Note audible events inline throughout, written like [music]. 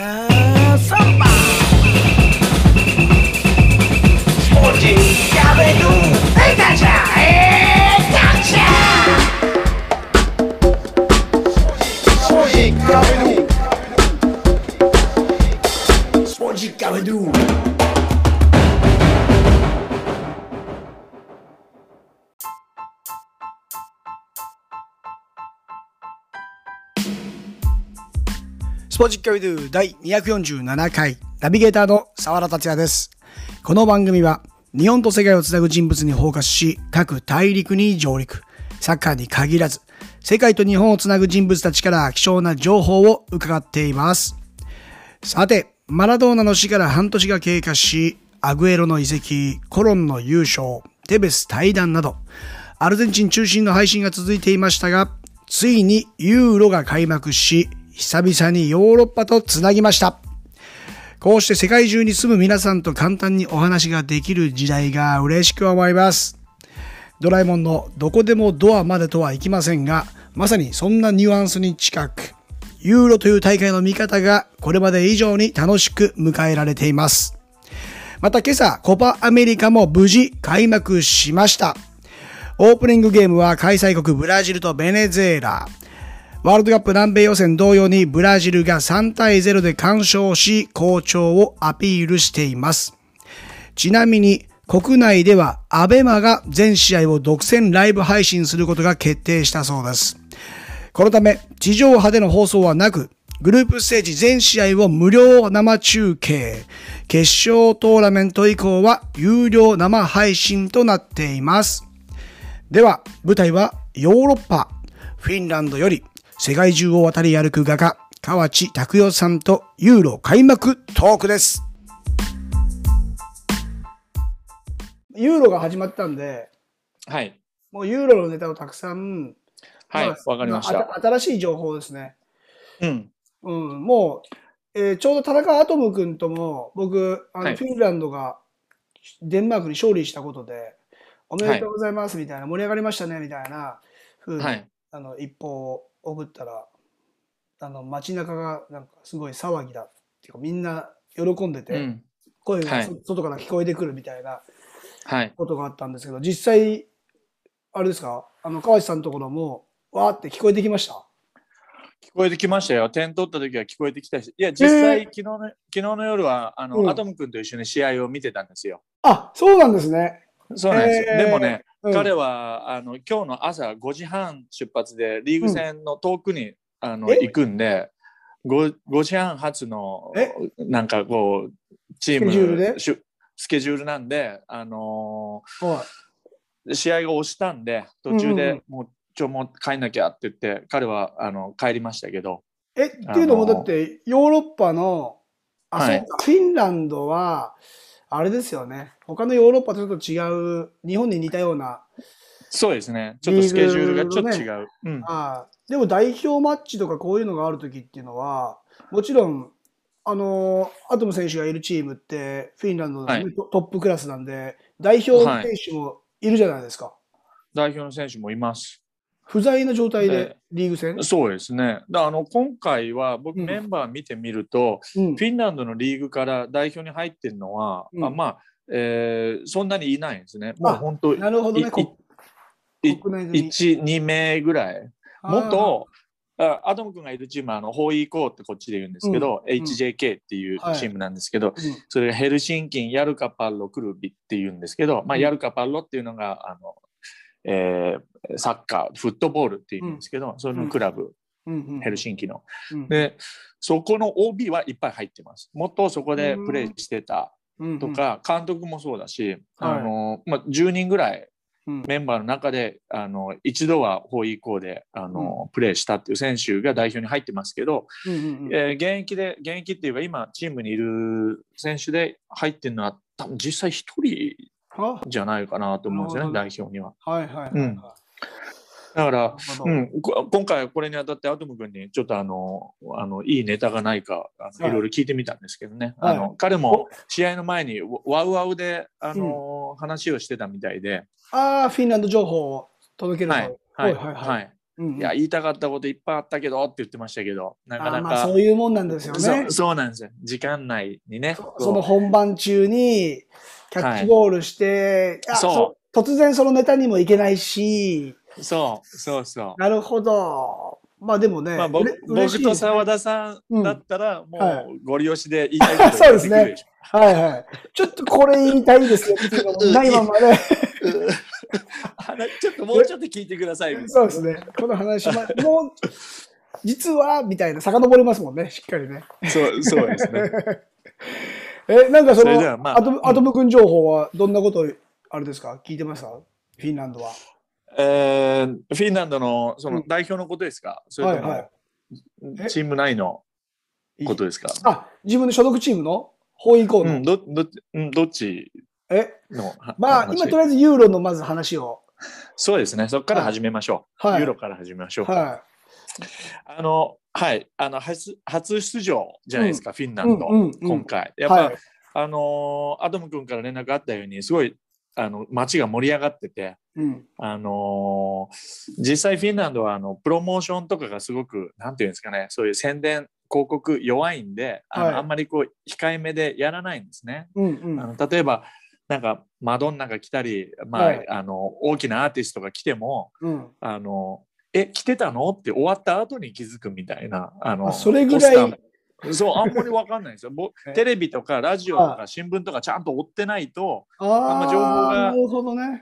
Have somebody. ポジックビドゥ第247回ナビゲーターの沢田達也です。この番組は日本と世界をつなぐ人物にフォーカスし各大陸に上陸。サッカーに限らず世界と日本をつなぐ人物たちから貴重な情報を伺っています。さて、マラドーナの死から半年が経過し、アグエロの移籍、コロンの優勝、テベス対談など、アルゼンチン中心の配信が続いていましたが、ついにユーロが開幕し、久々にヨーロッパとつなぎました。こうして世界中に住む皆さんと簡単にお話ができる時代が嬉しく思います。ドラえもんのどこでもドアまでとはいきませんが、まさにそんなニュアンスに近く、ユーロという大会の見方がこれまで以上に楽しく迎えられています。また今朝、コパアメリカも無事開幕しました。オープニングゲームは開催国ブラジルとベネズエラ。ワールドカップ南米予選同様にブラジルが3対0で完勝し、好調をアピールしています。ちなみに、国内ではアベマが全試合を独占ライブ配信することが決定したそうです。このため、地上波での放送はなく、グループステージ全試合を無料生中継。決勝トーナメント以降は有料生配信となっています。では、舞台はヨーロッパ、フィンランドより世界中を渡り歩く画家、河内拓代さんとユーロ開幕トークです。ユーロが始まったんで、はい。もうユーロのネタをたくさん、はい。まあわかりましあた。新しい情報ですね。うん。うん、もう、えーちょうど田中アトム君とも、僕、あの、はいフィンランドがデンマークに勝利したことで、おめでとうございますみたいな、盛り上がりましたねみたいな風に、はい。あの一報を送ったら、あの街中がなんかすごい騒ぎだっていうか、みんな喜んでて、うん。声がはいそ外から聞こえてくるみたいなはい。ことがあったんですけど、実際、あれですか、あの川内さんのところも、わーって聞こえてきました？聞こえてきましたよ。点取った時は聞こえてきたし。いや、実際、え昨日の、昨日の夜は、あの、うんアトム君と一緒に試合を見てたんですよ。あ、そうなんですね。そうなんですよ。えーでもね、うん。彼は、あの、今日の朝5時半出発で、リーグ戦の遠くに、あの、え？行くんで、5, 5時半発のえ、なんかこう、チーム、スケジュールなんで、あのーは試合が押したんで途中うんうんでもうちょもう帰んなきゃって言って彼はあの帰りましたけど。い。え、っていうのもだって、ヨーロッパの、あ、はい。フィンランドは、あれですよね。他のヨーロッパとちょっと違う、日本に似たような、そうですね。ちょっとスケジュールがちょっと違う、うん、あでも代表マッチとかこういうのがある時っていうのは、もちろん、あのアトム選手がいるチームって、フィンランドの、はい。トトップクラスなんで、代表選手もいるじゃないですか。代表の選手もいます不在の状態ででリーグ戦？そうですね。だあの今回は僕うん。メンバー見てみると、うん。フィンランドのリーグから代表に入ってるのは、うん。あまあ、えーそんなにいないんですね。もう本当なるほどね。いこい国内組。12名ぐらい。元あアトム君がいるチームはあのホーイーコーってこっちで言うんですけど、うん。HJK っていうはい。チームなんですけど、うん。それがヘルシンキンヤルカパッロクルビっていうんですけど、まあ、うん。ヤルカパッロっていうのがあの、えーサッカーフットボールっていうんですけど、そのクラブ、うん。うんヘルシンキの。うん。でそこの OB はいっぱい入ってます。もっとそこでプレーしてたうんとか、監督もそうだし、はい。あのまあ、10人ぐらいうん。メンバーの中であの一度はホイーコーであの、プレーしたっていう選手が代表に入ってますけど、うんうんうん。えー現役で現役っていうか今チームにいる選手で入ってるのは多分実際一人あじゃないかなと思うんですよねな代表には。はいはいはいはい。うん。だから、うん、こ今回これにあたってアトム君にちょっとあのあのいいネタがないかあの、はい。い、ろいろ聞いてみたんですけどね、はい。あの彼も試合の前にワウワウであの、話をしてたみたいで。ああ、フィンランド情報を届けると。はい。はいはいはい。はいうんうんいや、言いたかったこといっぱいあったけどって言ってましたけど、なかあーまあなか、そういうもんなんですよね。そうそうなんですよ。時間内にね。そその本番中にキャッチボールして、あそう突然そのネタにもいけないし、そう、そうそう。なるほど。まあでもね、まあ、僕僕と澤田さんだったら、もはうご利用しで言いたいこと [laughs] そうですね言ってくるでしょはいはい。ちょっとこれ言いたいですよっていうのもないままね。[laughs] [laughs] 話ちょっともうちょっと聞いてください。[laughs] そうですね。この話ま、もう、実は、みたいな、遡りますもんね、しっかりね。そうそうですね。[laughs] え、なんかその、はまあアトム、アトム君情報はどんなこと、あれですか？聞いてました？フィンランドは。えーフィンランドのそうのん。代表のことですか、それとも、はいはい。え？チーム内のことですか？あ、自分の所属チームの？方位行動。うん、どどうんどっち？え、のはまあ、話今とりあえずユーロのまず話を。そうですね、そこから始めましょう。はいユーロから始めましょう。はあの、はい、あの初初出場じゃないですか、フィンランド、うんうんうん今回。い。やっぱ、はい。あのーアトム君から連絡あったように、すごいあの街が盛り上がってて、うん。あのー実際フィンランドはあのプロモーションとかがすごくなんていうんですかねそういう宣伝広告弱いんであの、はいあんまりこう控えめでやらないんですね。うんうん。あの例えばなんかマドンナが来たり、まあはいあの大きなアーティストが来てもうん。あのえ来てたの？って終わった後に気づくみたいなあのあそれぐらい [laughs] そうあんまりわかんないんですよ。テレビとかラジオとはか新聞とかちゃんと追ってないとあま情報あ、が。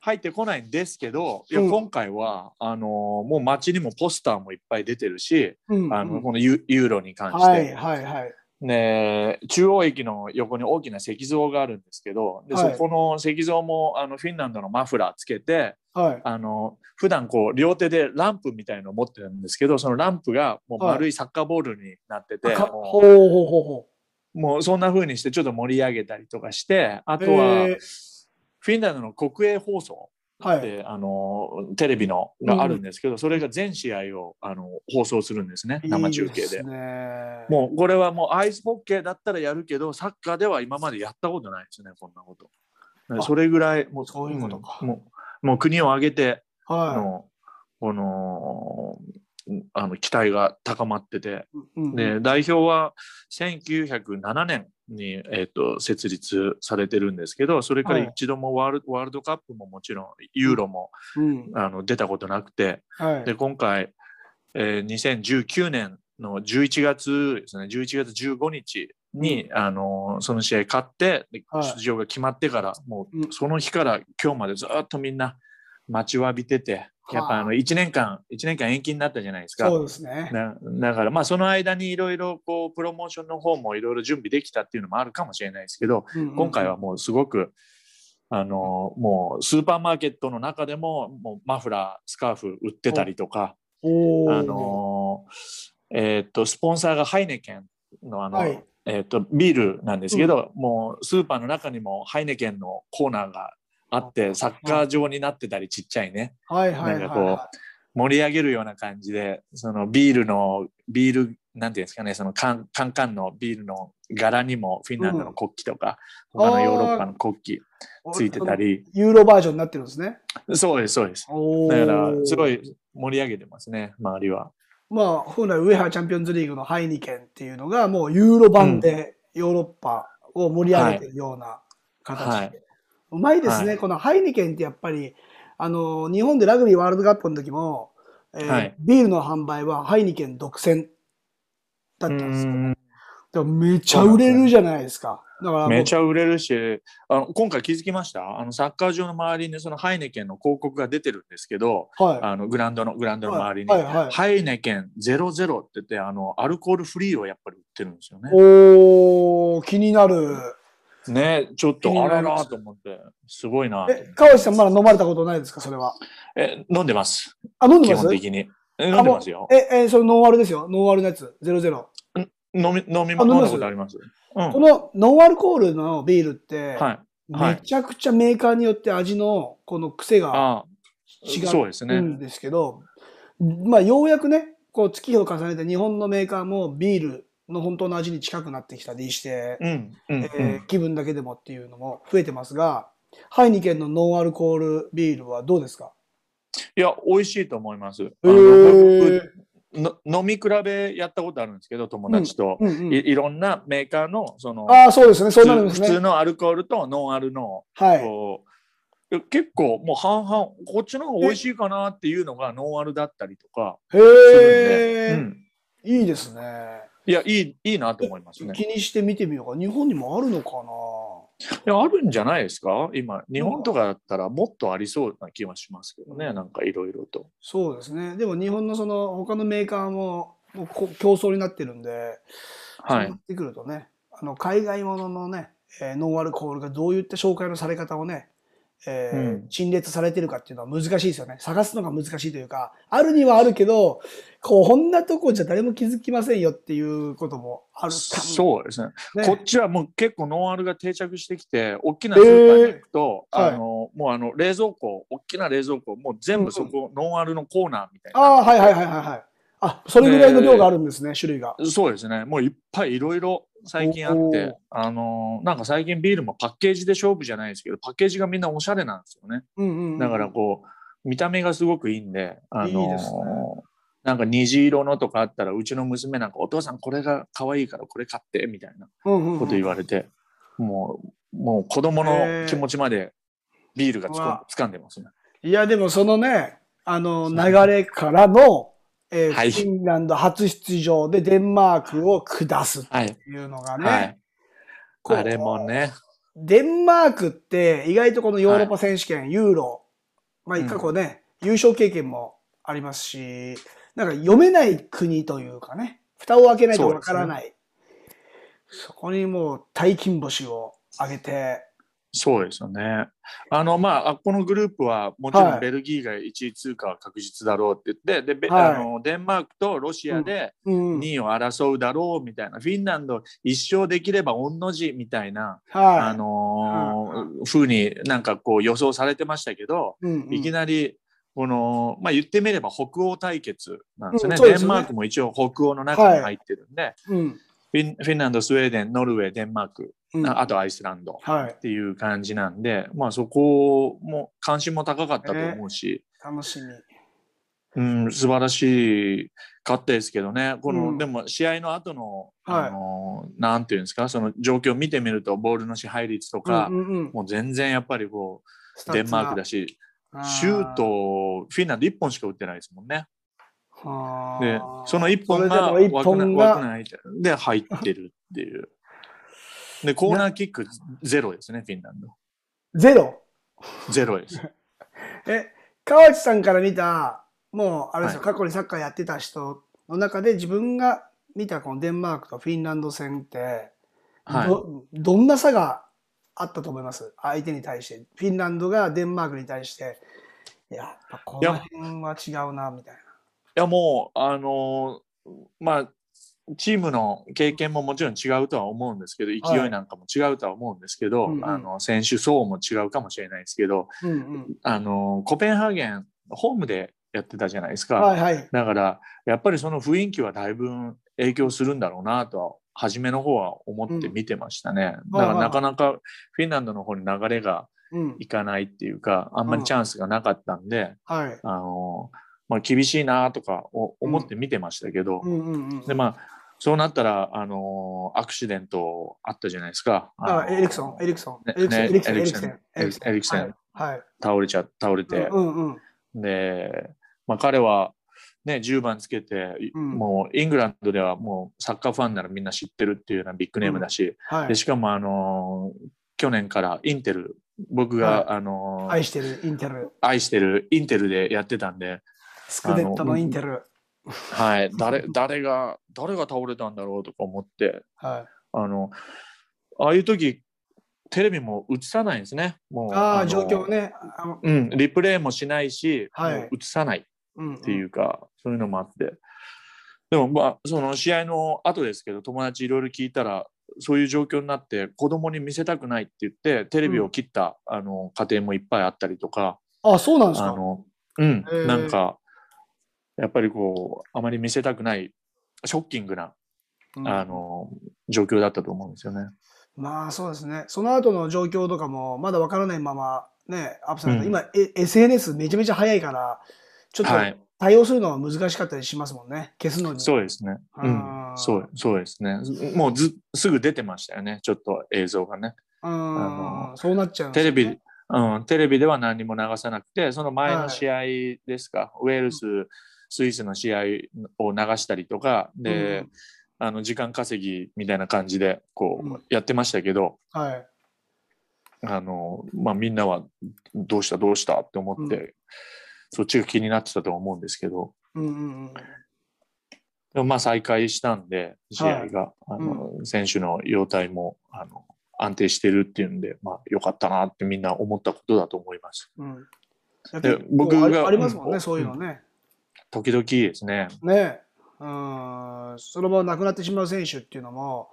入ってこないんですけど、いやうん今回はあのもう街にもポスターもいっぱい出てるし、うん。あのうんこのユユーロに関して、はいはいはい。ね、中央駅の横に大きな石像があるんですけどで、はいそこの石像もあのフィンランドのマフラーつけてはい。あの普段こう両手でランプみたいのを持ってるんですけどそのランプがもう丸いサッカーボールになってて、かもほうもうそんな風にしてちょっと盛り上げたりとかしてあう。とは、えーフィンランドの国営放送はい。であのテレビのがあるんですけど、それが全試合をあの放送するんですね生中継で。ね、もうこれはもうアイスホッケーだったらやるけどサッカーでは今までやったことないですねこんなこと。あそれぐらいもうそういうことか。んもうもう国を挙げてはの、このあの期待が高まってて、い。うんで代表は1907年に、えー、と設立されてるんですけどそれからはい一度もワール,、ワールドカップももちろんユーロも、うん。あの出たことなくてはい。で今回、えー2019年の11月ですね11月15日に、あのその試合勝ってではい出場が決まってから、もうんうその日から今日までずっとみんな待ちわびててやっぱあはの1年間1年間延期になったじゃないですか。そうですね。なだからまあその間にいろいろこうプロモーションの方もいろいろ準備できたっていうのもあるかもしれないですけど、うんうん今回はもうすごくあのもうスーパーマーケットの中でももうマフラースカーフ売ってたりとか、あのえーっとスポンサーがハイネケンのあの、はい。えーっとビールなんですけど、もうスーパーの中にもハイネケンのコーナーがあってサッカー場になってたりちっちゃいね。はいはいはいなんかこうは盛り上げるような感じでそのビールのビールなんていうんですかねそのカンカンカンのビールの柄にもフィンランドの国旗とか、他のヨーロッパの国旗い。ついてたり。ユーロバージョンになってるんですね。そうですそうです。おだからすごい。い盛り上げてますね周りは。まあ、本来ウェハーチャンピオンズリーグのハイニケンっていうのがもうユーロ版でヨーロッパを盛り上げてるような形で。はいうまいですね、はいこのハイニケンってやっぱり、あの、日本でラグビーワールドカップの時も、えーはいビールの販売はハイニケン独占だったんですよ。うんだめちゃ売れるじゃないですか。だからめちゃ売れるしあの今回気づきました？あのサッカー場の周りにそのハイネケンの広告が出てるんですけどはい。あのグラウンドのグラウンドの周りに、はいはいはいハイネケン00って言ってあのアルコールフリーをやっぱり売ってるんですよね。おー、気になる。ねちょっとあらなと思って。すごいなえ、川内さんまだ飲まれたことないですかそれは？え飲んでます。あ、飲んで基ます？本的に。え飲んでますよ。え、え、それノンアルですよ。ノンアルのやつ。00。飲み飲みあ飲みます？飲んだことあります。うん。このノンアルコールのビールって、はい。はい。めちゃくちゃメーカーによって味のこの癖が違そうですね。うんですけど、まあようやくね、こう月日を重ねて日本のメーカーもビールの本当の味に近くなってきたりして、うんうんうんえー気分だけでもっていうのも増えてますが、ハイニケンのノンアルコールビールはどうですか？いや、美味しいと思います。あへのー飲み比べやったことあるんですけど、友達と。うんうんいいろんなメーカーの、その、ああ、そうですね。そうなるん普通普通ですね。のアルコールとノンアルの、はい。結構もう半々、こっちの方が美味しいかなっていうのがノンアルだったりとかへするんで、え、うんいいですね。いや、いい、いいなと思いますね。気にして見てみようか。日本にもあるのかいや、あるんじゃないですか？今、日本とかだったらもっとありそうな気はしますけどね、うんなんかいろいろと。そうですね。でも日本のその他のメーカーももうこ競争になってるんで、はいっ。てくるとね、あの海外もののね、えーノンアルコールがどういった紹介のされ方をね、えーうん陳列されてるかっていうのは難しいですよね。探すのが難しいというか、あるにはあるけど、こんなとこじゃ誰も気づきませんよっていうこともある。そうですねねこっちはもう結構ノンアルが定着してきて、大きなスーパーに行くと、えーはいあの、もうあの冷蔵庫、大きな冷蔵庫、もう全部そこ、ノンアルのコーナーみたいな。ああ、はいはいはいはいはい。あ、それぐらいの量があるんですね、種類が。そうですね。もういっぱいいろいろ最近あって、あのーなんか最近ビールもパッケージで勝負じゃないですけど、パッケージがみんなおしゃれなんですよね。うんうんうんだからこう、見た目がすごくいいんで、あのーいいね。なんか虹色のとかあったら、うちの娘なんか、お父さんこれが可愛いからこれ買って、みたいなうんうんうんこと言われて、もう、もう子供の気持ちまでビールがつこうわ。掴んでますね。いや、でもそのね、あの、流れからの、えーはいフィンランド初出場でデンマークを下すってはい。いうのがね、はい。あれもね。デンマークって意外とこのヨーロッパ選手権、ユーロ、まあうん過去ね、優勝経験もありますし、なんか読めない国というかね、蓋を開けないとわからない。そこにもう大金星を上げて、そうですよね。あの、まあ、あこのグループはもちろはいんベルギーが1位通過は確実だろうって言って、で、べはいあのデンマークとロシアでうん。2位を争うだろうみたいな、フィンランド一勝できれば御の字みたいな、はい。あのーふうになんかこう予想されてましたけど、うんうんいきなり、この、まあ、言ってみれば北欧対決なんですよね。うんねデンマークも一応北欧の中に入ってるんで、うんフィンフィンランド、スウェーデン、ノルウェー、デンマーク、うんああとアイスランド。はい。っていう感じなんで、まあそこも関心も高かったと思うし、楽しみ。うん、素晴らしかったですけどね、この、うんでも試合の後の、はいあの、なんていうんですか、その状況を見てみると、ボールの支配率とか、うんうんうんもう全然やっぱりこう、デンマークだし、シュート、フィンランド1本しか打ってないですもんね。はであ、その1本がそれでも一枠内本が枠内で入ってるっていう。で、コーナーキックゼロですね、フィンランド。ゼロ？ゼロです。[laughs] え、川内さんから見た、もう、あれですよ、は過去にサッカーやってた人の中で自分が見たこのデンマークとフィンランド戦って、はい。ど、どんな差があったと思います？相手に対して。フィンランドがデンマークに対して、やっぱこの辺は違うな、みたいな。いやもう、あのーまあ、チームの経験ももちろん違うとは思うんですけど、勢いなんかも違うとは思うんですけど、うんうんあの選手層も違うかもしれないですけど、うんうん。あのーコペンハーゲン、ホームでやってたじゃないですか。はいはい。だから、やっぱりその雰囲気はだいぶ影響するんだろうなとは、初めの方は思って見てましたね。だからなかなかフィンランドの方に流れがうん。いかないっていうか、あんまりチャンスがなかったんで、はい。あのまあ、厳しいなとかお思って見てましたけど、うんうんうん。でまあそうなったら、あのアクシデントあったじゃないですか。あ、のエリクソン、エリクソン、ねエリクソン、ねエリクソン、エリクセンエリクセン。倒れちゃ倒れて、うんうんうん。で、まあ、彼は、ね、10番つけて、うんもうイングランドではもうサッカーファンならみんな知ってるっていうようなビッグネームだし、はいで。しかも、あの去年からインテル僕が、はいあの愛してるインテル。愛してるインテルでやってたんで、スクデットのインテル。はい、誰誰が誰が倒れたんだろうとか思ってはい。あのああいう時テレビも映さないんですね。もうああ、の状況ね。うん、リプレイもしないし、はいもう映さないっうんていうか、そういうのもあって。でもまあその試合の後ですけど友達いろいろ聞いたらそういう状況になって子供に見せたくないって言ってテレビを切った、あの家庭もいっぱいあったりとかあ、そうなんですか？あのうんなんかやっぱりこうあまり見せたくないショッキングなうんあの状況だったと思うんですよね。まあそうですね。その後の状況とかもまだわからないままね、アップさん、うん今え SNS めちゃめちゃ早いから、ちょっとはい。対応するのは難しかったりしますもんね。消すのに。そうですね。うんそう、そうですね。もうず、すぐ出てましたよね。ちょっと映像がね。うんあのそうなっちゃうんですよテレねビ、うん、テレビでは何も流さなくて、その前の試合ですか、ウェールズ、スイスの試合を流したりとか、で、うんあの時間稼ぎみたいな感じでこうんうやってましたけど、はい。あのまあ、みんなはどうしたどうしたって思って、うそっちが気になってたと思うんですけどうんうんうん。でもまあ再開したんで試合が、あの選手の容態もあの安定してるっていうんで、まあ、よかったなってみんな思ったことだと思います。うん。僕がありますもんね、うんそういうのね。時々ですね。ねうん。そのまま亡くなってしまう選手っていうのも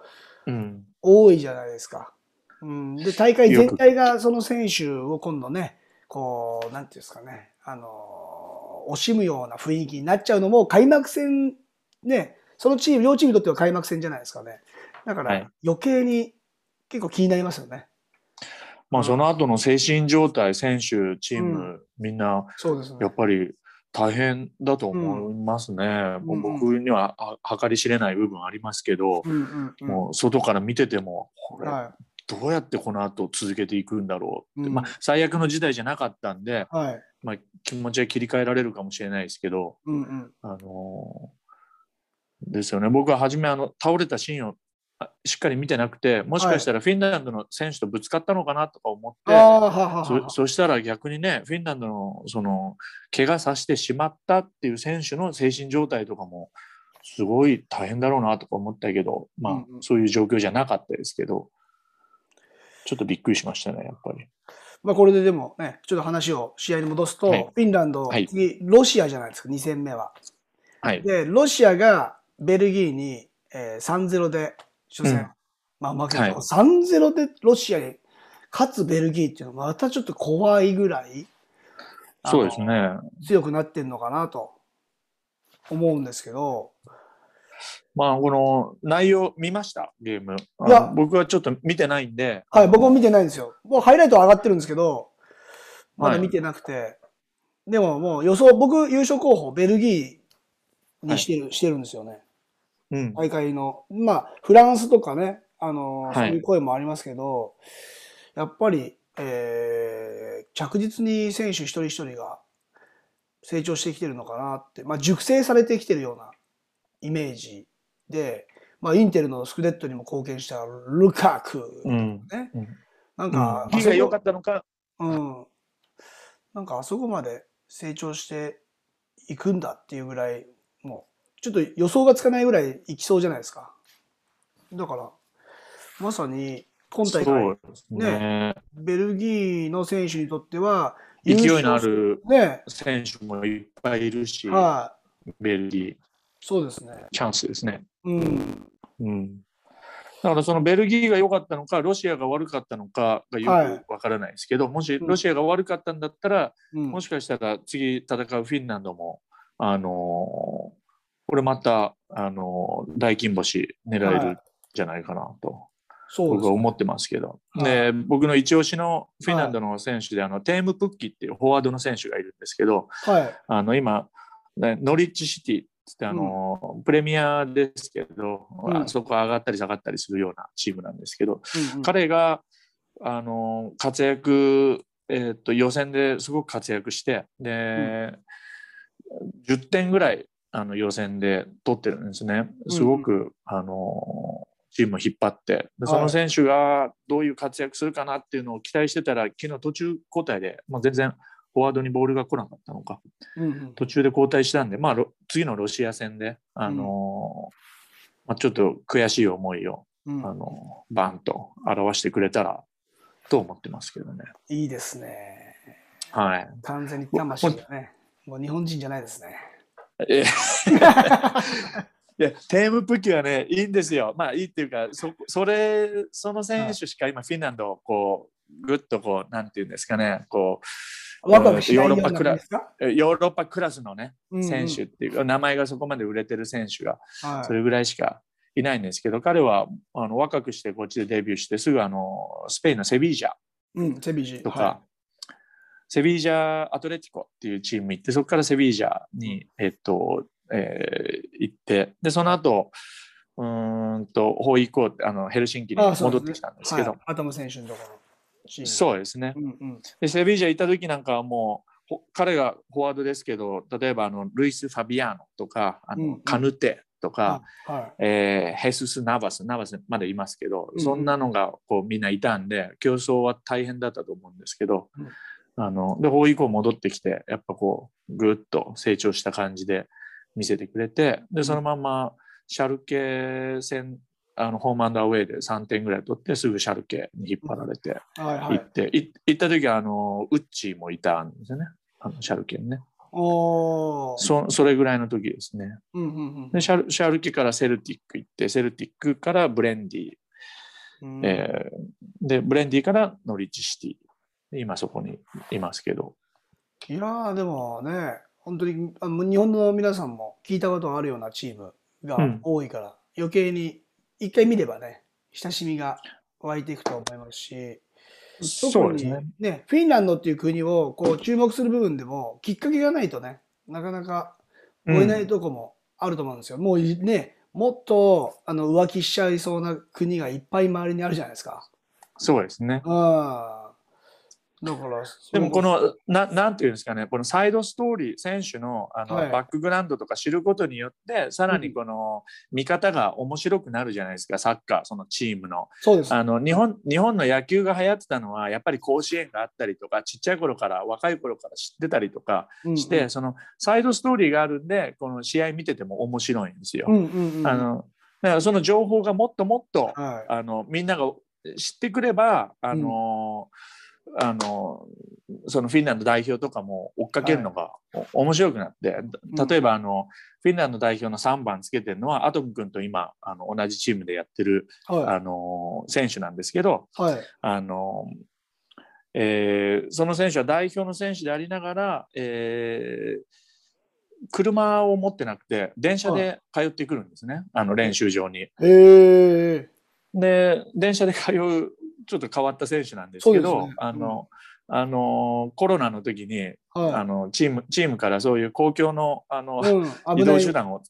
うん、多いじゃないですか。うん、で、大会全体がその選手を今度ね、こう、なんていうんですかね、あの、惜しむような雰囲気になっちゃうのも開幕戦、ね、そのチーム、両チームにとっては開幕戦じゃないですかね。だからはい余計に結構気になりますよね。まあ、その後の精神状態、選手、チーム、うんみんなそうですね。やっぱり大変だと思いますね。もう僕にはあ計り知れない部分ありますけど、うんうんうん。もう外から見てても、これはどうやってこの後続けていくんだろうって、うんまあ、最悪の事態じゃなかったんで、い。はい。まあ、気持ちは切り替えられるかもしれないですけど、うんうん。あのーですよね僕は初めあの倒れたシーンをあしっかり見てなくてもしかしたらフィンランドの選手とぶつかったのかなとか思って、はははそそしたら逆にねフィンランドのその怪我させてしまったっていう選手の精神状態とかもすごい大変だろうなとか思ったけど、まあうんうん。そういう状況じゃなかったですけどちょっとびっくりしましたねやっぱり。まあこれででもね、ちょっと話を試合に戻すと、はい。フィンランド、はい。次、ロシアじゃないですか、2戦目は。はい、で、ロシアがベルギーに、えー、3-0で初戦、うんまあ負けた、はい3-0でロシアに勝つベルギーっていうのはまたちょっと怖いぐらい、そうですね。強くなってんのかなと思うんですけど、まあこの内容見ました？ゲーム。あいやの僕はちょっと見てないんで。はい、僕も見てないんですよ。もうハイライトは上がってるんですけど、まだはい見てなくて、でももう予想、僕優勝候補ベルギーにしてる、してるんですよね。うん。大会の。まあ、フランスとかね、あの、はいそういう声もありますけど、やっぱり、えー着実に選手一人一人が成長してきてるのかなって、まあ、熟成されてきてるようなイメージで、まあ、インテルのスクデットにも貢献したルカク、うん。ね。うんなんか、うん、が良かったのか。うん。なんかあそこまで成長していくんだっていうぐらい、もう、ちょっと予想がつかないぐらいいきそうじゃないですか。だから、まさに、今大そ会、うですね。ベルギーの選手にとっては、勢いのあるね、選手もいっぱいいるし、はい、ベルギー、そうですね。チャンスですね。うん。うん。だからそのベルギーが良かったのか、ロシアが悪かったのかがはいよくわからないですけど、もしうんロシアが悪かったんだったら、うんもしかしたら次戦うフィンランドも、あのーこれまた、あのー大金星狙えるんじゃないかなと、そうですね。僕は思ってますけど、はい。で僕の一押しのフィンランドの選手で、あのテーム・プッキっていうフォワードの選手がいるんですけど、はい。あの今、ねノリッジシティってあの、プレミアですけど、うん。あそこ上がったり下がったりするようなチームなんですけど、うんうん。彼があの活躍、えーっと予選ですごく活躍してで、10点ぐらいあの予選で取ってるんですね。すごく、あのチームを引っ張ってでその選手がどういう活躍するかなっていうのを期待してたら昨日途中交代でもう全然フォワードにボールが来なかったのかうんうん途中で交代したんで、まあ、ロ次のロシア戦で、あのまあ、ちょっと悔しい思いをうんあのバンと表してくれたらと思ってますけどね。いいですね。はい。完全に魂がね、もう日本人じゃないですね。えいやテームプキはねいいんですよ。まあいいっていうかそそれその選手しか今フィンランドをこうぐっとこうなんていうんですかねこうなヨーロッパクラ感じですか？うヨーロッパクラスのねうんうん。選手っていうか、名前がそこまで売れてる選手がはい。それぐらいしかいないんですけど彼はあの若くしてこっちでデビューしてすぐあのスペインのセビージャうん、セビジ。とか、はセビージャ・アトレティコっていうチーム行って、そこからセビージャに、えっと、えー行って、で、その後、うーんと、ホイコーあのヘルシンキに戻ってきたんですけど、はい、アトム選手のところ。そうですね。うんうん。で、セビージャ行った時なんかはもう、ほ彼がフォワードですけど、例えばあのルイス・ファビアーノとか、あのうんうん。カヌテとか、はえーヘスス・ナバス、ナバスまだいますけど、うん。そんなのがこうみんないたんで、競争は大変だったと思うんですけど、うんあので、法以降戻ってきて、やっぱこう、ぐっと成長した感じで見せてくれて、で、そのままシャルケ戦、あのホームアンダーウェイで3点ぐらい取って、すぐシャルケに引っ張られてい。はいはい。行って、い行った時はあのウッチーもいたんですよね、あのシャルケにね。おー。そそれぐらいの時ですね。うんうんでシャルシャルケからセルティック行って、セルティックからブレンディ、うん。えーで、ブレンディからノリッチシティ。で今そこにいますけど。いやーでもね、本当にあの日本の皆さんも聞いたことあるようなチームがうん多いから、余計に一回見ればね、親しみが湧いていくと思いますし、特にね。フィンランドっていう国をこう注目する部分でも、きっかけがないとね、なかなか追えないとこもあると思うんですよ。もうね、もっとあの浮気しちゃいそうな国がいっぱい周りにあるじゃないですか。そうですね。うん。だから、でもこのな、なんていうんですかね、このサイドストーリー、選手のあの、はいバックグラウンドとか知ることによって、さらにこの見方が面白くなるじゃないですか、サッカー、そのチームの。そうです。あの日本日本の野球が流行ってたのは、やっぱり甲子園があったりとか、ちっちゃい頃から、若い頃から知ってたりとかして、うんうんそのサイドストーリーがあるんで、この試合見てても面白いんですよ。うんうんうん。あのだからその情報がもっともっとはい。あのみんなが知ってくればあの、あのそのフィンランド代表とかも追っかけるのが、お面白くなってうん例えばあの、フィンランド代表の3番つけてるのはアトム君と今あの同じチームでやってる、はあの選手なんですけどい。はい。あの、えーその選手は代表の選手でありながら、えー車を持ってなくて電車で通ってくるんですね、あの練習場に。で電車で通うちょっと変わった選手なんですけどねあの、あのコロナの時に、あはのチームチームからそういう公共のあの、い。うん。移。動手段を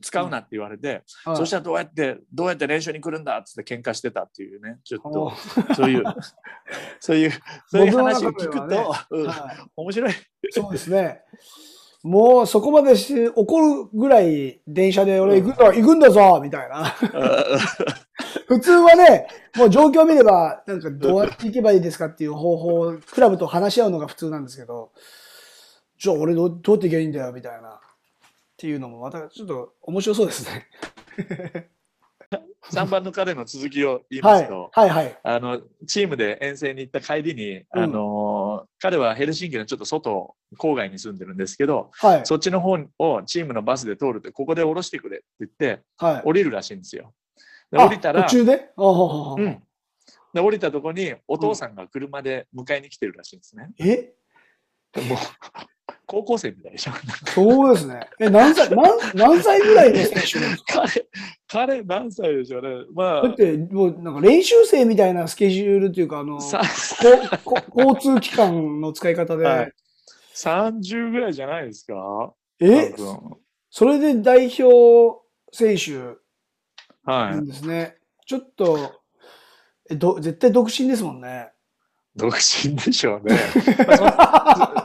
使うなって言われて、はいそしたらどうやってどうやって練習に来るんだっつって喧嘩してたっていうねちょっおとそういうそういうそういう話を聞くと、僕の中ではうんはい面白い。そうですね。もうそこまでして怒るぐらい電車で俺行くんだ、行くんだぞみたいな。[laughs] 普通はね、もう状況を見れば、なんかどうやって行けばいいですかっていう方法をクラブと話し合うのが普通なんですけど、じゃあ俺どうどうやって行けばいいんだよみたいな。っていうのもまたちょっと面白そうですね。3番の彼の続きを言いはいますと、。はいはい。あのチームで遠征に行った帰りに、うんあの彼はヘルシンキのちょっと外郊外に住んでるんですけどはい。そっちの方をチームのバスで通るとここで降ろしてくれって言ってはい。降りるらしいんですよ。であ降りたら途中で？うん、で降りたとこにお父さんが車で迎えに来てるらしいんですね。え？もう高校生みたいでしょ。そうですね。え、何歳、何何歳ぐらいの選手ですか？彼彼何歳でしょうね。まだって、もうなんか練習生みたいなスケジュールっていうか、あの、ここ交通機関の使い方で、はい30ぐらいじゃないですか？え？それで代表選手はいなん。ですね。ちょっと、えど絶対独身ですもんね。独身でしょうね。[laughs] まあ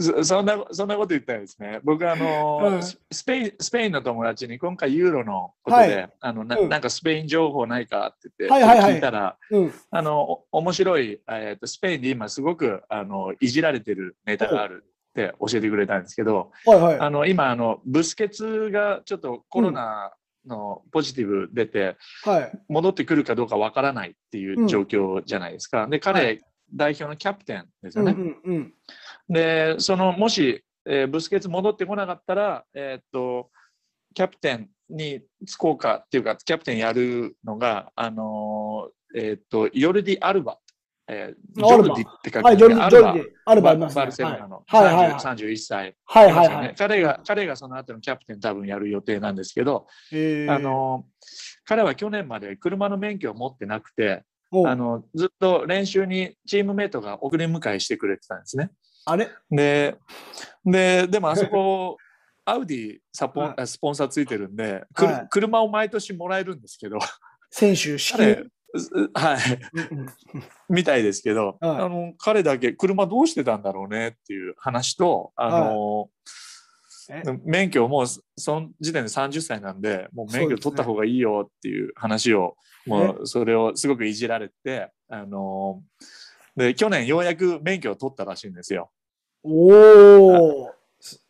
そそんなそんなこと言ったらですね、僕あの、うんススペインスペインの友達に今回ユーロのことで、はいあのなうんなんかスペイン情報ないかって言って、はいはいはい聞いたらうん。あのお面白い、えーとスペインで今すごくあのいじられてるネタがあるって教えてくれたんですけど、はいはい。あの今あのブスケツがちょっとコロナのポジティブ出て、はい。戻ってくるかどうかわからないっていう状況じゃないですか。で彼、はい代表のキャプテンですうんうよね。んうん。でそのもし、えーブスケツ戻ってこなかったら、えーっとキャプテンに就こうかっていうかキャプテンやるのが、あのーえーっとヨルディ・アルバ、えージョルディって書くはい、ジョルディ、アルバジョルディ、アルバいますね。バルセロナのはいはいはいはい。30 31歳、はいはいはい。彼が彼がその後のキャプテン多分やる予定なんですけど、えーあ、の彼は去年まで車の免許を持ってなくて、おあのずっと練習にチームメイトが送り迎えしてくれてたんですね。あれ？で、で、でもあそこ、[laughs] アウディサポン、はスポンサーついてるんで、はい。車を毎年もらえるんですけど、選手、支彼給。、うはい、みたいですけど、はい。あの彼だけ車どうしてたんだろうねっていう話と、あの、え？免許もうその時点で30歳なんで、もう免許取った方がいいよっていう話を、もうそれをすごくいじられて、あの、で、去年ようやく免許を取ったらしいんですよ。おお。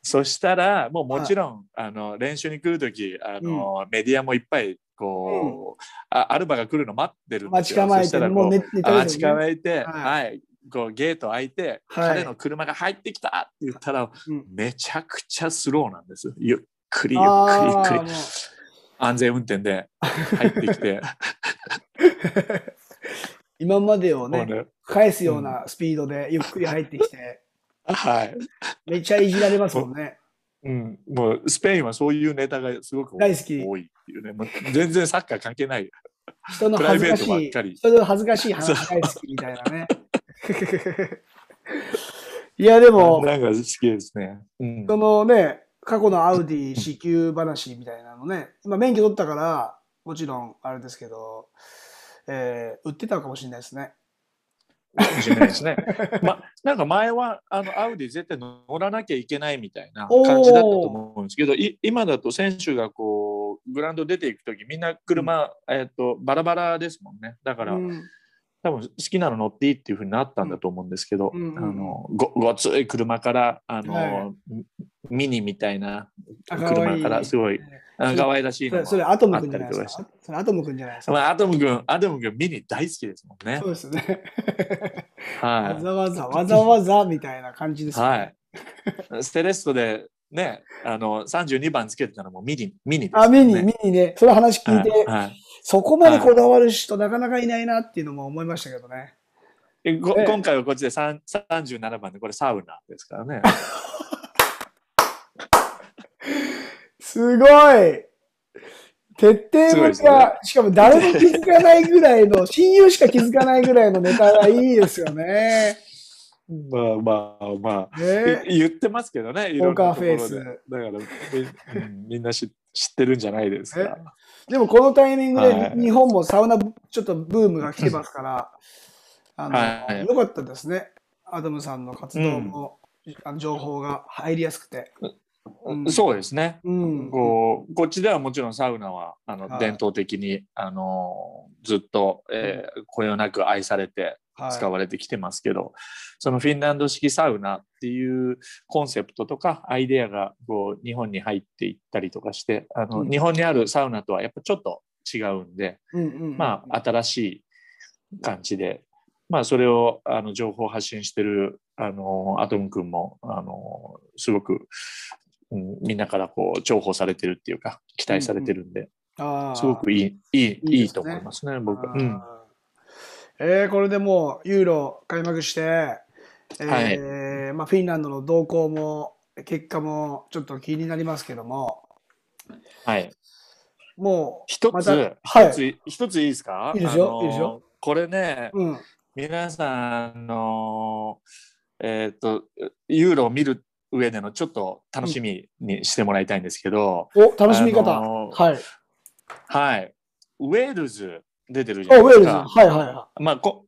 そしたら、もうもちろん、あの練習に来るとき、あのメディアもいっぱいこう、あアルバが来るの待ってるんですよ。待ち構えそしてもう寝寝た待ち構えて、はい。はい、こうゲート開いて、はい。彼の車が入ってきたって言ったら、うん。めちゃくちゃスローなんです。ゆっくりゆっくりゆっくり。安全運転で入ってきて、[laughs] 今までをね、ね返すようなスピードでゆっくり入ってきて、はい、めっちゃいじられますもんね。うん、もうスペインはそういうネタがすごく大好き。多いっていうね、もう全然サッカー関係ない。人の恥ずかしいプライベートばっか、り。人の恥ずかしい話大好きみたいなね。[laughs] いや、でも、なんか好きですね。うん。そのね、過去のアウディ支給話みたいなのね、今免許取ったから、もちろんあれですけど、えー売ってたかもしれないですね。かもしれないですね。[laughs] ま、なんか前はあのアウディ絶対乗らなきゃいけないみたいな感じだったと思うんですけど、い今だと選手がこうグラウンド出ていくときみんな車、えっとバラバラですもんね。だから、うん。多分好きなの乗っていいっていうふうになったんだと思うんですけど、うんうんあのごごつい車からあの、はミニみたいな車からすごいあ可愛らしいのもそれアトムくんじゃないですか？それアトムくんじゃないですか？まあ、アトム君、アトム君、ミニ大好きですもんねそう。ですね。はい。わざわざ、わざわざみたいな感じですね。はい。ステレストでね、あの32番つけてたのもミニ、ミニです、ね。あ、ミニ、ミニね。その話聞いて、はいはいそこまでこだわる人なかなかいないなっていうのも思いましたけどね。えごええ今回はこっちで3 37番で、これサウナですからね。[laughs] すごい徹底ぶりが、しかも誰も気づかないぐらいの、親友しか気づかないぐらいのネタがいいですよね。まあまあまあ、ねい言ってますけどね、いろんなところで。ポーカーフェイスだからみ,、うん、な知知ってるんじゃないですか。でもこのタイミングではい日本もサウナちょっとブームが来てますから、あの、はいよかったですね。アダムさんの活動も、あの情報が入りやすくて。うん。そうですね。うん。こうこっちではもちろんサウナはあの、はい。伝統的にあのずっと、えーこよなく愛されてはい。使われてきてますけど、そのフィンランド式サウナっていうコンセプトとかアイデアがこう日本に入っていったりとかしてあの、うん。日本にあるサウナとはやっぱちょっと違うんで、うんうんまあ新しい感じで、まあ、それをあの情報を発信してるあのアトム君もあのすごく、うん、みんなからこう重宝されてるっていうか期待されてるんで、あー。すごくいいいいいいね。いいと思いますね僕。は。えーこれでもうユーロ開幕して、えーまあ、フィンランドの動向も結果もちょっと気になりますけども。はい、もう一つ、またはい。一つ一ついいですか？いいですよあのいいですよ。これね、うん。皆さんのえっ、とユーロを見る上でのちょっと楽しみにしてもらいたいんですけど、お楽しみ方、あのーはいはい。ウェールズ出てるじゃないですおウェールズはか。いはいはまあこ、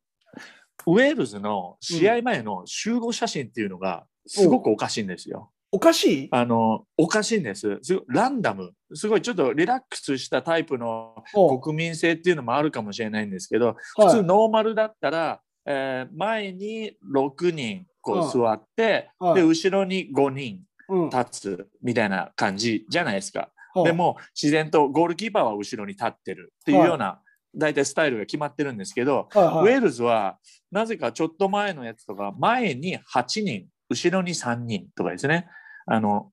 ウェールズの試合前の集合写真っていうのがすごくおかしいんですよ。いおかしい？あの、おかしいんです。すごいランダム。すごいちょっとリラックスしたタイプのお国民性っていうのもあるかもしれないんですけど、はい普通ノーマルだったら、えー前に6人座って、はい。で、後ろに5人うん。立つみたいな感じじゃないですか。はい。でも自然とゴールキーパーは後ろに立ってるっていうような、大体スタイルが決まってるんですけど、はいはい。ウェールズはなぜかちょっと前のやつとか前に8人後ろに3人とかですね。あの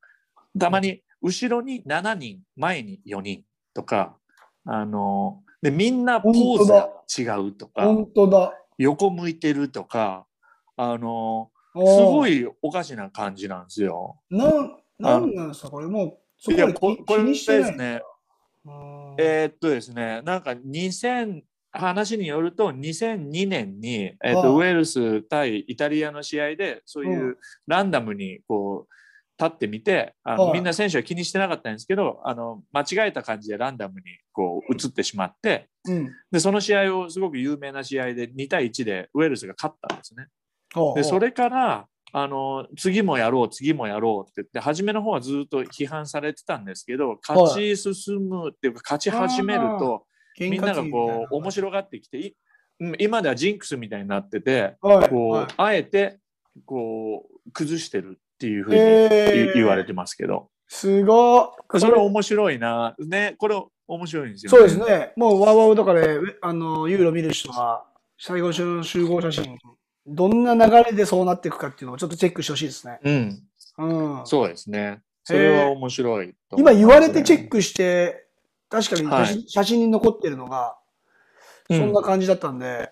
たまに後ろに7人前に4人とかあのでみんなポーズが違うとか本当だ。横向いてるとかあのすすごいおかしな感じなんですよ。なんなんなんですか？これもういやここれで気にしてない。すねうんえーっとですね、なんか2008話によると2002年に、えーはあとウェールズ対イタリアの試合でそういううランダムにこう立ってみてあのはい。みんな選手は気にしてなかったんですけどあの間違えた感じでランダムにこう移ってしまってうん。でその試合をすごく有名な試合で2対1でウェールズが勝ったんですね。でそれからあの次もやろう次もやろうって言って初めの方はずっと批判されてたんですけど勝ち進むっていうか勝ち始めるとみんながこう面白がってきて今ではジンクスみたいになっててはいこう、はいあえてこう崩してるっていうふうにへ言われてますけど、すごっ。それ。面白いな。ねこれ面白いんですよそうですね。もうワウワウとかで、あの、ユーロ見る人は、最後の集合写真、どんな流れでそうなっていくかっていうのをちょっとチェックしてほしいですね。うん。うん。そうですね。それは面白いと思今言われてチェックして、確かに写真,、はい。写真に残ってるのが、うん。そんな感じだったんで、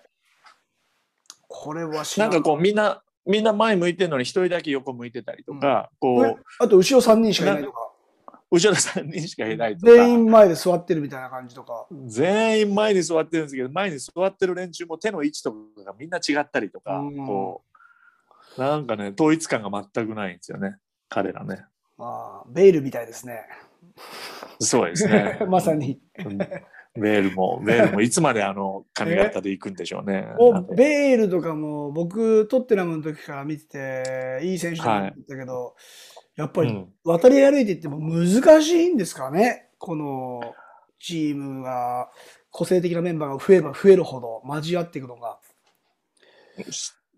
これは知らなんかこうみんなみんな前向いてるのに一人だけ横向いてたりとか、えこあと後ろ3人しかいないとか、う後ろ3人しかいないとか。全員前で座ってるみたいな感じとか。全員前に座ってるんですけど前に座ってる連中も手の位置とかがみんな違ったりとか、うん。こうなんかね統一感が全くないんですよね。彼らね。まあ、ベイルみたいですね。そうですね。[laughs] まさに。うん。ベールもベールもいつまであの髪型で行くんでしょうね。ベイルとかも僕、トッテナムの時から見てて、いい選手だなったけど、やっぱりうん。渡り歩いていっても難しいんですかね、このチームが、個性的なメンバーが増えば増えるほど交わっていくのが。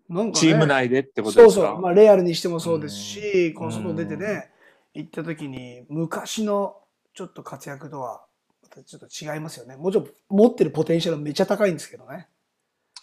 なんかね。チーム内でってことですか？そうそう、まあ、レアルにしてもそうですし、うん。この外出てね、行った時に、昔のちょっと活躍とは、またちょっと違いますよね。もちろん持ってるポテンシャルめっちゃ高いんですけどね。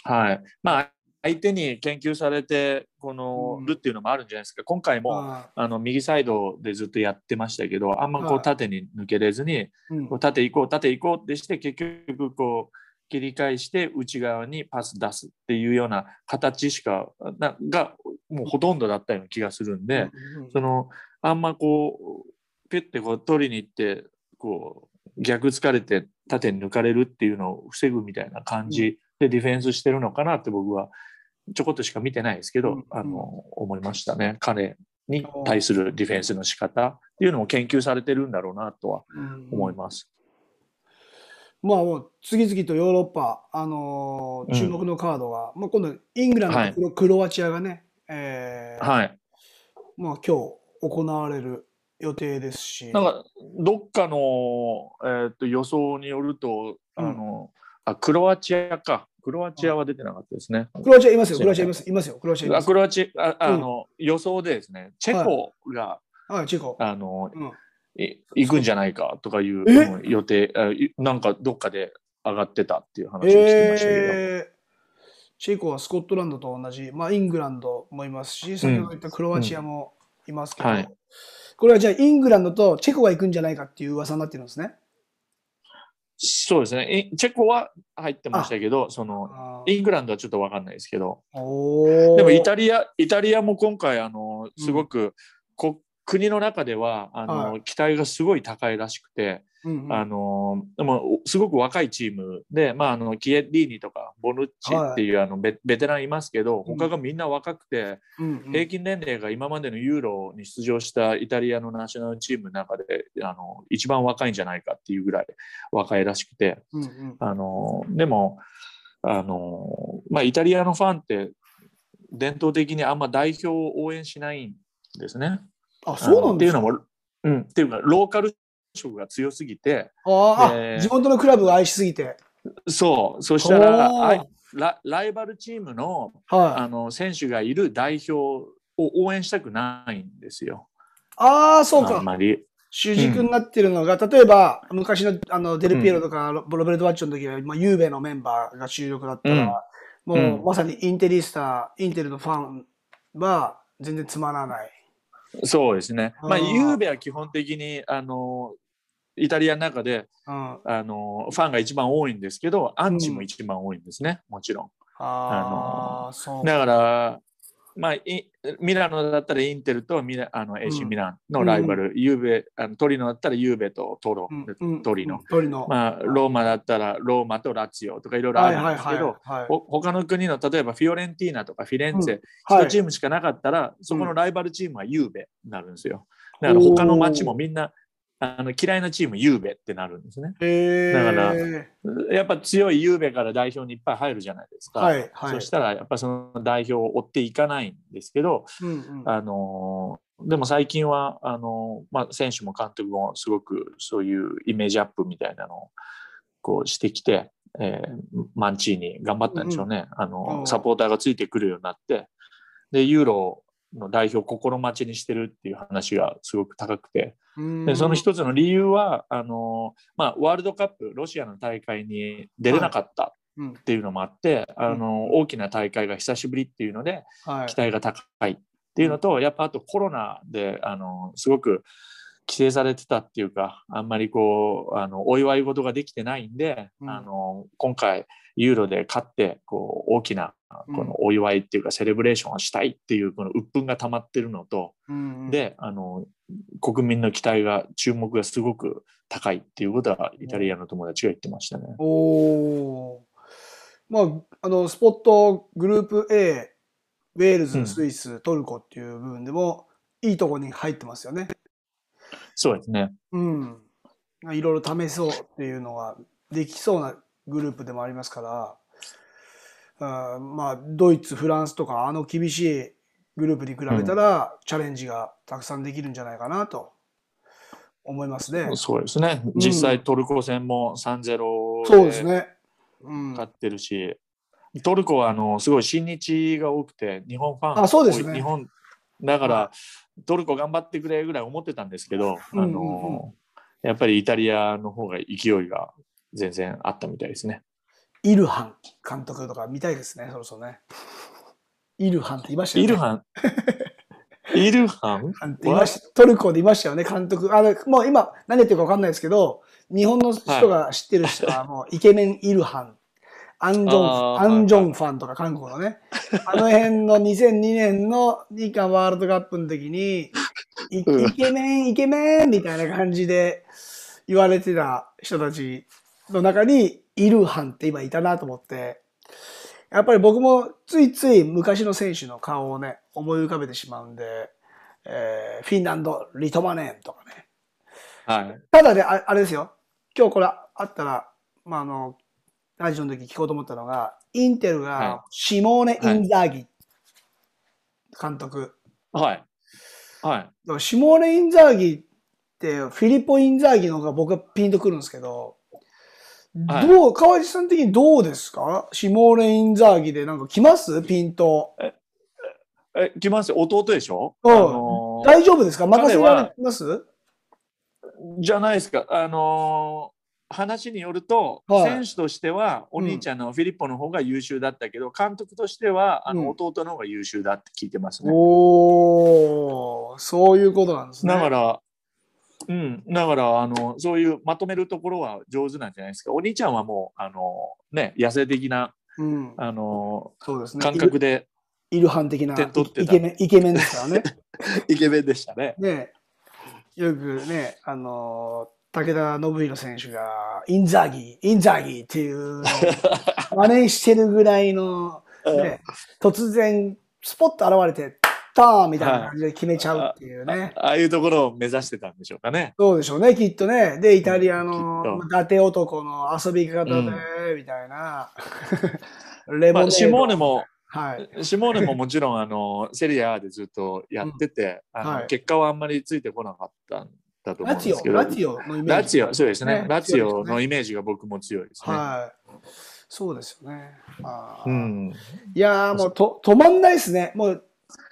はい。まあ相手に研究されてこの、うん。るっていうのもあるんじゃないですか。今回も、ああの右サイドでずっとやってましたけどあんまこはい。う縦に抜けれずに、うん。こう縦行こう縦行こうってして結局こう切り返して内側にパス出すっていうような形しかながもうほとんどだったような気がするんで、うんそのあんまこうピュッてこう取りに行ってこう逆疲れて縦に抜かれるっていうのを防ぐみたいな感じでディフェンスしてるのかなって僕はちょこっとしか見てないですけど、うんあの思いましたね。彼に対するディフェンスの仕方っていうのも研究されてるんだろうなとはうん。思います。まあもう次々とヨーロッパ、あのーうん。注目のカードが、まあ今度イングランドとクロ,、クロアチアがね、えーはい。まあ今日行われる予定ですし。なんかどっかの、えー、と予想によるとあの、あクロアチアかクロアチアは出てなかったですね。クロアチアいますよ、クロアチアいます、いますよ、クロアチアいます。あクロアチアああの、予想でですねチェコが、はい、チェコ。あの行くんじゃないかとかいう予定なんかどっかで上がってたっていう話をしてましたけど、えーチェコはスコットランドと同じ、まあ、イングランドもいますし、先ほど言ったクロアチアもいますけど、はい。これはじゃあイングランドとチェコが行くんじゃないかっていう噂になってるんですね。そうですね。いチェコは入ってましたけどそのイングランドはちょっと分かんないですけど。でもイタリア、イタリアも今回、あの、すごく、こ国の中では、あの、は期待がすごい高いらしくて、うんうん。あの、でも、すごく若いチームで、まあ、あの、キエリーニとか、ボヌッチっていう、あのベ、ベテランいますけど、うん他がみんな若くて、うんうん。平均年齢が今までのユーロに出場したイタリアのナショナルチームの中で、あの、一番若いんじゃないかっていうぐらい若いらしくて、うんうん。あのでもあの、まあ、イタリアのファンって伝統的にあんま代表を応援しないんですね。あ、そうなんっていうのも、うん、っていうかローカル色が強すぎてあ地元のクラブを愛しすぎて。そうそしたらラライバルチームのはい。あの選手がいる代表を応援したくないんですよ。ああ、そうか。あんまり。主軸になってるのが、例えば、昔のあのデルピエロとか、ロロベルト・ワッチョの時は、まあ、ユーベのメンバーが主力だったら、もう、うんまさにインテリスタ、インテルのファンは全然つまらない。そうですね。まあ、あーユーベは基本的にあのイタリアの中でうん、あのファンが一番多いんですけど、アンチも一番多いんですね、もちろん。ああ、そう。だから、まあ、いミラノだったらインテルとミラあの AC ミランのライバル、ユーベあのトリノだったらユーベとトロ、うんトリノ。トリノ。まあ、ローマだったらローマとラツィオとかいろいろあるんですけど、はいほ他の国の例えばフィオレンティーナとかフィレンツェ、はい。一チームしかなかったら、そこのライバルチームはユーベになるんですよ。だから他の町もみんなあの嫌いなチームユーベってなるんですね。だからやっぱ強いユーベから代表にいっぱい入るじゃないですか。はいはい。そしたらやっぱその代表を追っていかないんですけど、うんうん。あのーでも最近はあのーまあ、選手も監督もすごくそういうイメージアップみたいなのをこうしてきて、えーマンチーニ頑張ったんでしょうね、あのうん。サポーターがついてくるようになってでユーロの代表を心待ちにしてるっていう話がすごく高くて。うん。でその一つの理由はあのー、まあ、ワールドカップロシアの大会に出れなかったうん。っていうのもあって、あのー大きな大会が久しぶりっていうのではい。期待が高いっていうのと、やっぱあとコロナであのすごく規制されてたっていうかあんまりこうあのお祝い事ができてないんで、うんあの今回ユーロで勝ってこう大きなうんこのお祝いっていうかセレブレーションをしたいっていうこの鬱憤が溜まってるのと、うんうんであの国民の期待が注目がすごく高いっていうことはイタリアの友達が言ってましたね。おお。まあ、あの、スポットグループ A、ウェールズ、うんスイス、トルコっていう部分でも、いいとこに入ってますよね。そうですね。うん。いろいろ試そうっていうのができそうなグループでもありますから、あーまあ、ドイツ、フランスとか、あの厳しいグループに比べたら、チャレンジがたくさんできるんじゃないかなと思いますね。そうですね。実際トルコ戦も3-0そうですね。うん。勝ってるし、トルコはあのすごい親日が多くて、日本ファンあそうですね多い日本だから、はトルコ頑張ってくれぐらい思ってたんですけど、うんうんうんあのやっぱりイタリアの方が勢いが全然あったみたいですね。イルハン監督とか見たいですね、そろそろね。イルハンって言いましたよね。イルハン？[laughs] イルハン？ハンって言いましたトルコでいましたよね、監督。あの、もう今何言ってるか分かんないですけど、日本の人が知ってる人はもうイケメンイルハン。アンジョン、アンジョンファンとか韓国のね。[laughs] あの辺の2002年の日韓ワールドカップの時に、イケメン、イケメンみたいな感じで言われてた人たちの中にイルハンって今いたなと思って、やっぱり僕もついつい昔の選手の顔をね、思い浮かべてしまうんで、えーフィンランド、リトマネンとかね。はい。ただで、ああれですよ。今日これあったら、まあ、あの、ラジオの時聞こうと思ったのが、インテルはがシモーネ・インザーギ監督。はい。はい。だからシモーネ・インザーギって、フィリポ・インザーギの方が僕はピンとくるんですけど、はいどう、川地さん的にどうですか？シモーネ・インザーギでなんか来ます？ピンと。え、来ますよ。弟でしょ、うんあのー大丈夫ですか？任せられます？じゃないですか。あのー話によると、はい選手としてはお兄ちゃんのフィリッポの方が優秀だったけど、監督としてはあうんの弟の方が優秀だって聞いてますね。おー、そういうことなんですね。だから、うん、だからあのそういうまとめるところは上手なんじゃないですか。お兄ちゃんはもうあの、ね、野生的なうん、あのそうですね。感覚でイルハン的なイケメン、イケメンですからね。[laughs] イケメンでしたね。ねよくね、あのー武田信弘選手が、インザーギー、インザーギーっていう [laughs] 真似してるぐらいの、ね、突然、スポッと現れて、ターンみたいな感じで決めちゃうっていうね。ああいうところを目指してたんでしょうかね。そうでしょうね、きっとね。で、イタリアのと伊達男の遊び方で、うんみたいな。[laughs] レモネードまあ、シモーネもはい。シモーネももちろんあのセリアでずっとやってて、あのはい結果はあんまりついてこなかったんだと思うラチオ、んですけどラチオのイメージ。ラチオそうですねねラチオのイメージが僕も強いですね。はい。そうですよね。あーうん、いやーもうと止まんないですね。もう、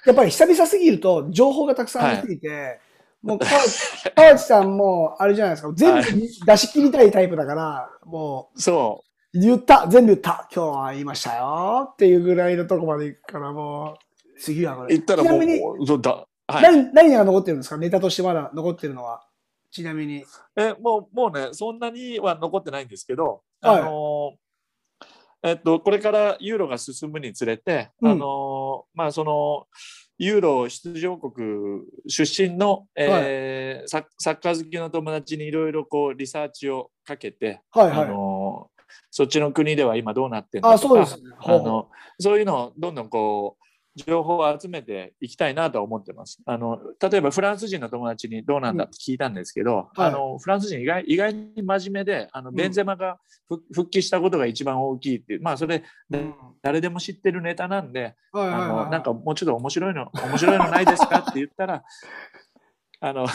やっぱり久々すぎると情報がたくさんありすぎて、もう [laughs] 川内さんもあれじゃないですか、全部出し切りたいタイプだから、もそう言った、全部言った、今日は言いましたよっていうぐらいのとこまで行くから、もう、次はこれ。言ったらもちなみに、うそうだ、はい、何、何が残ってるんですか？ネタとしてまだ残ってるのは。ちなみに。えもうもうねそんなには残ってないんですけど、はい。あのえっと、これからユーロが進むにつれて、うん。あのまあそのユーロ出場国出身の、えーサッサッカー好きの友達にいろいろこうリサーチをかけて、はいはい。あのそっちの国では今どうなってるのあ、とかそうですね。あのそういうのをどんどんこう情報を集めていきたいなとは思ってます。あの例えばフランス人の友達にどうなんだって聞いたんですけど、はい。あのフランス人意外意外に真面目であのん。ベンゼマが復復帰したことが一番大きいっていう、まあそれうん。誰でも知ってるネタなんで、あのなんかもうちょっと面白いの面白いのないですかって言ったら [laughs] あの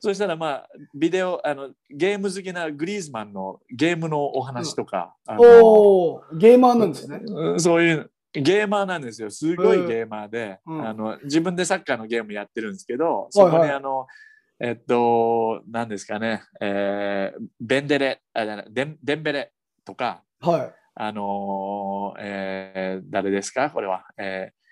そしたらまあビデオあのゲーム好きなグリーズマンのゲームのお話とか、あのおお、ゲーマーなんですね。うんそういうゲーマーなんですよ。すごいゲーマーで、うん。あの自分でサッカーのゲームやってるんですけどそこにはい。はいあの、えっと何ですかね、えーベンデレあデンデンベレとかはい。あのーえー誰ですか？これは、えー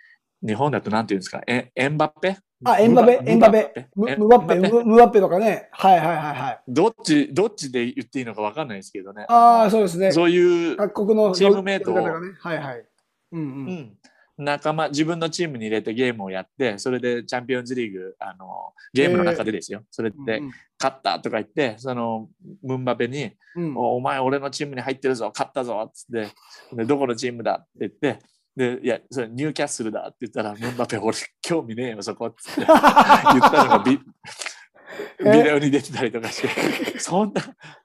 日本だとなんていうんですか？エエンバッペ？あ、エンバペ、エンバペ、ムバッペ、ムムバッペ？とかね。はいはいはいはい。どっちどっちで言っていいのかわかんないですけどね。ああ、のそうですね。そういう各国のチームメイトをね。はいはい。うんう。うん。ん、仲間自分のチームに入れてゲームをやってそれでチャンピオンズリーグあのゲームの中でですよ、それでうん勝ったとか言ってそのムンバペにうん。おお前俺のチームに入ってるぞ勝ったぞっつってでどこのチームだって言ってでいやそれニューキャッスルだって言ったらムンバペ俺興味ねえよそこっつって。[laughs] 言ったのがビ [laughs] ビデオに出てたりとかして [laughs] そんな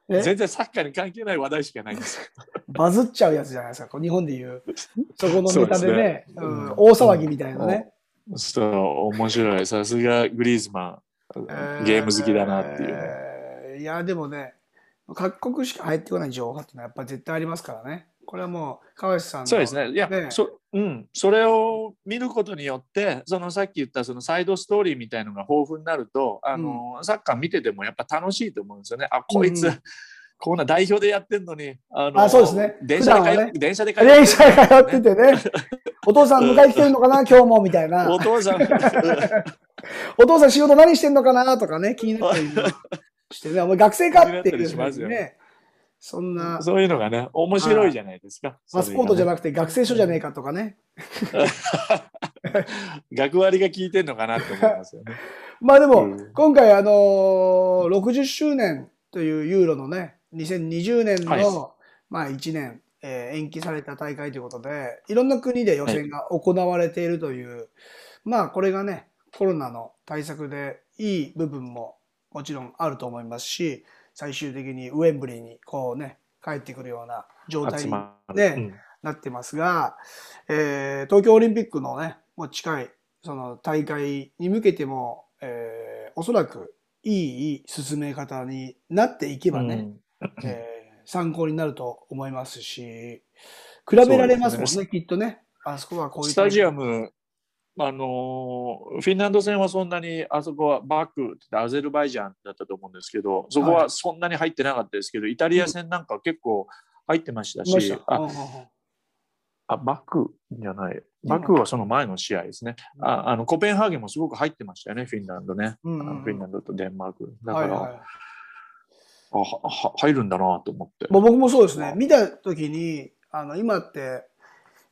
え？全然サッカーに関係ない話題しかないんですよ。バズっちゃうやつじゃないですか。日本でいう。[laughs] そこのネタでねね。うんうん大騒ぎみたいなね。そう面白いさすがグリーズマンゲーム好きだなっていうね。えーいや、でもね、各国しか入ってこない情報っていうのはやっぱ絶対ありますからね。これはもう、川内さんの。そうですね。いや、ねそうん、それを見ることによって、そのさっき言ったそのサイドストーリーみたいのが豊富になると、あの、サッカー見ててもやっぱ楽しいと思うんですよね。あ、こいつ、うんこんな代表でやってんのに、あのあそうですね電車で通ねっ電車で通って電車で通っててね。[laughs] お父さん迎え来てるのかな [laughs] 今日もみたいな。お父さん、[laughs] お父さん仕事何してんのかなとかね、気になったりしてね、お前学生かっていう気になったりしますよね。そんな、そういうのがね、面白いじゃないですか。パスポートじゃななくて学生証じゃねえかとかね。[laughs] 学割が効いてんのかなって思いますよね。[laughs] まあでも、うん今回あのー60周年というユーロのね、2020年の、はいまあ1年、えー延期された大会ということで、いろんな国で予選が行われているという、まあこれがね、コロナの対策でいい部分ももちろんあると思いますし、最終的にウェンブリーにこうね、帰ってくるような状態に。ねうんなってますが、えー東京オリンピックのね、もう近いその大会に向けても、えーおそらくいい進め方になっていけばね、えー参考になると思いますし、比べられますもんね、そうできっとね。あそこはこういう。スタジアム、あのーフィンランド戦はそんなに、あそこはバークってアゼルバイジャンだったと思うんですけど、そこはそんなに入ってなかったですけど、イタリア戦なんか結構入ってましたし、うんうんうんあバクじゃない、バクはその前の試合ですね。ああのコペンハーゲンもすごく入ってましたよね、フィンランドね。うんうんフィンランドとデンマーク。だから、はいはいあはは入るんだなと思って。僕もそうですね。見たときに、あの、今って、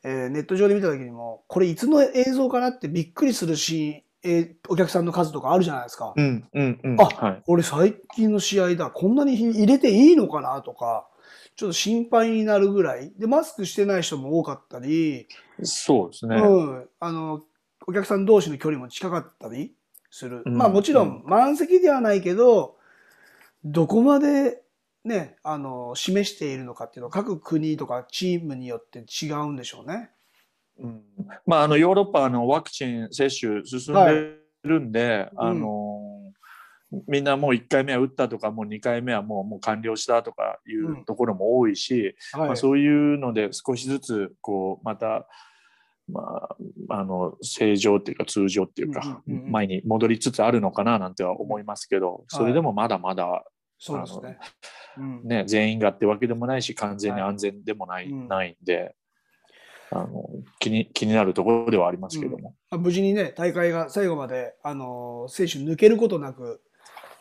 えーネット上で見たときにも、これいつの映像かなってびっくりするシーン、えーお客さんの数とかあるじゃないですか。うんうんうん。あはい、これ最近の試合だ。こんなに入れていいのかなとか、ちょっと心配になるぐらい。で、マスクしてない人も多かったり、そうですね。うん。あの、お客さん同士の距離も近かったりする。うんまあもちろん満席ではないけど、どこまでね、あの、示しているのかっていうのは各国とかチームによって違うんでしょうね。うんまあ、あのヨーロッパのワクチン接種進んでるんで、はいあのみんなもう1回目は打ったとかもう2回目はもうもう完了したとかいうんうところも多いし、はい。まあ、そういうので少しずつこうまた、まあ、あの正常っていうか通常っていうか、うんうんうんうん前に戻りつつあるのかななんては思いますけどそれでもまだまだ、そうですね。うん。ね、全員がってわけでもないし完全に安全でもない,、うんないんであの気に気になるところではありますけども。まあ無事にね、大会が最後まで、あの、選手抜けることなく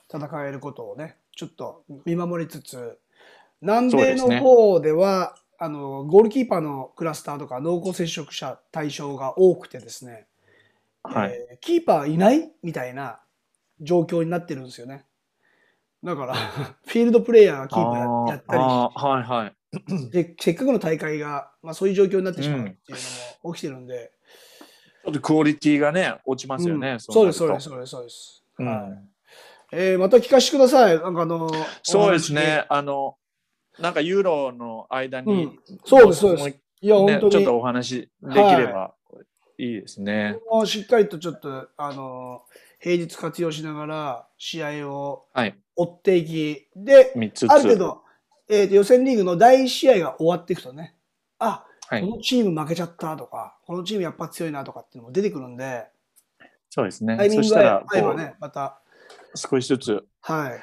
戦えることをね、ちょっと見守りつつ、南米の方では、あの、ゴールキーパーのクラスターとか濃厚接触者対象が多くてですね、はい。えーキーパーいないみたいな状況になってるんですよね。だから、[laughs] フィールドプレイヤーがキーパーややったりはいはい。[clears throat] で、せっかくの大会が、まあそういう状況になってしまうっていうのも起きてるんで。ちょっとクオリティがね、落ちますよね。うんそうです、そうです、す。そうです、そうです。うんはいえーまた聞かせてください。なんかあの、そうですね。あの、なんかユーロの間に、うんそうですそうですいや、ね本当に。ちょっとお話できればいいですね。もうしっかりとちょっと、あの、平日活用しながら試合をはい。追っていき、で、3つある程度、えーと予選リーグの第1試合が終わっていくとね、あ、はい。このチーム負けちゃったとか、このチームやっぱ強いなとかっていうのも出てくるんで、そうですねタイ。ミングそしたらが合えばこね、また、う、少しずつはい。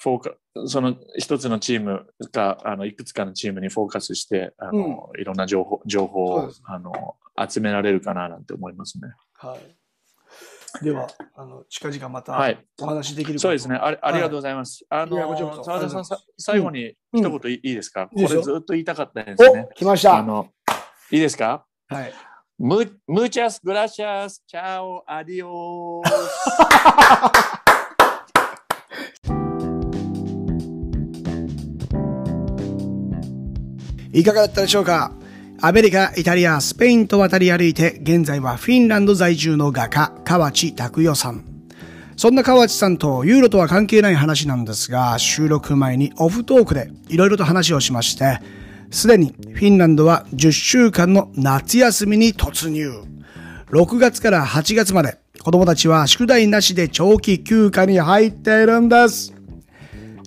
フォーカその一つのチームかあのいくつかのチームにフォーカスしてあの、いろんな情報情報をそうですあの集められるかななんて思いますね。はい。[laughs] では、あの、近々またはい。お話できるかとそうですね。ありありがとうございます。あいやこちらこその澤田さんさ最後に一言いいいですか、いいですよこれずっと言いたかったんですねお、。来ました。あのいいですか？はい。ムムーチャスグラシャスチャオアディオ [laughs] いかがだったでしょうか？アメリカ、イタリア、スペインと渡り歩いて、現在はフィンランド在住の画家、河内拓代さん。そんな河内さんとユーロとは関係ない話なんですが、収録前にオフトークでいろいろと話をしまして、すでにフィンランドは10週間の夏休みに突入。6月から8月まで子供たちは宿題なしで長期休暇に入っているんです。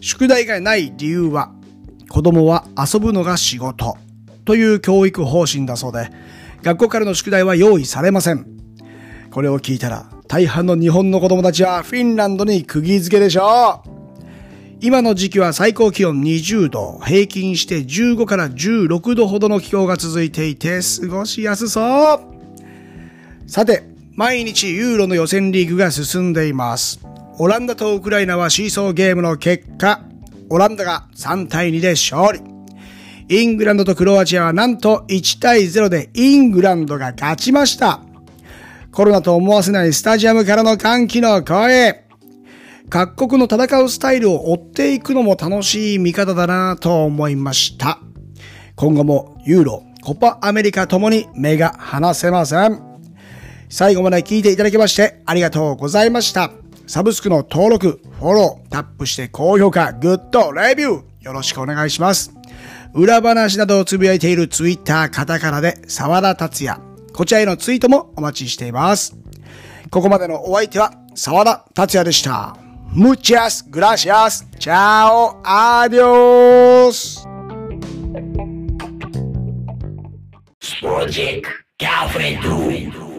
宿題がない理由は、子供は遊ぶのが仕事という教育方針だそうで、学校からの宿題は用意されません。これを聞いたら、大半の日本の子供たちはフィンランドに釘付けでしょう。今の時期は最高気温20度、平均して15から16度ほどの気候が続いていて、過ごしやすそう。さて、毎日ユーロの予選リーグが進んでいます。オランダとウクライナはシーソーゲームの結果、オランダが3対2で勝利。イングランドとクロアチアはなんと1対0でイングランドが勝ちました。コロナと思わせないスタジアムからの歓喜の声。各国の戦うスタイルを追っていくのも楽しい見方だなと思いました。今後もユーロ、コパアメリカともに目が離せません。最後まで聞いていただきましてありがとうございました。サブスクの登録、フォロー、タップして高評価、グッド、レビュー、よろしくお願いします。裏話などをつぶやいているツイッターカタカナで沢田達也。こちらへのツイートもお待ちしています。ここまでのお相手は沢田達也でした。Muchas gracias. Chao. Adiós. Project Café Doom.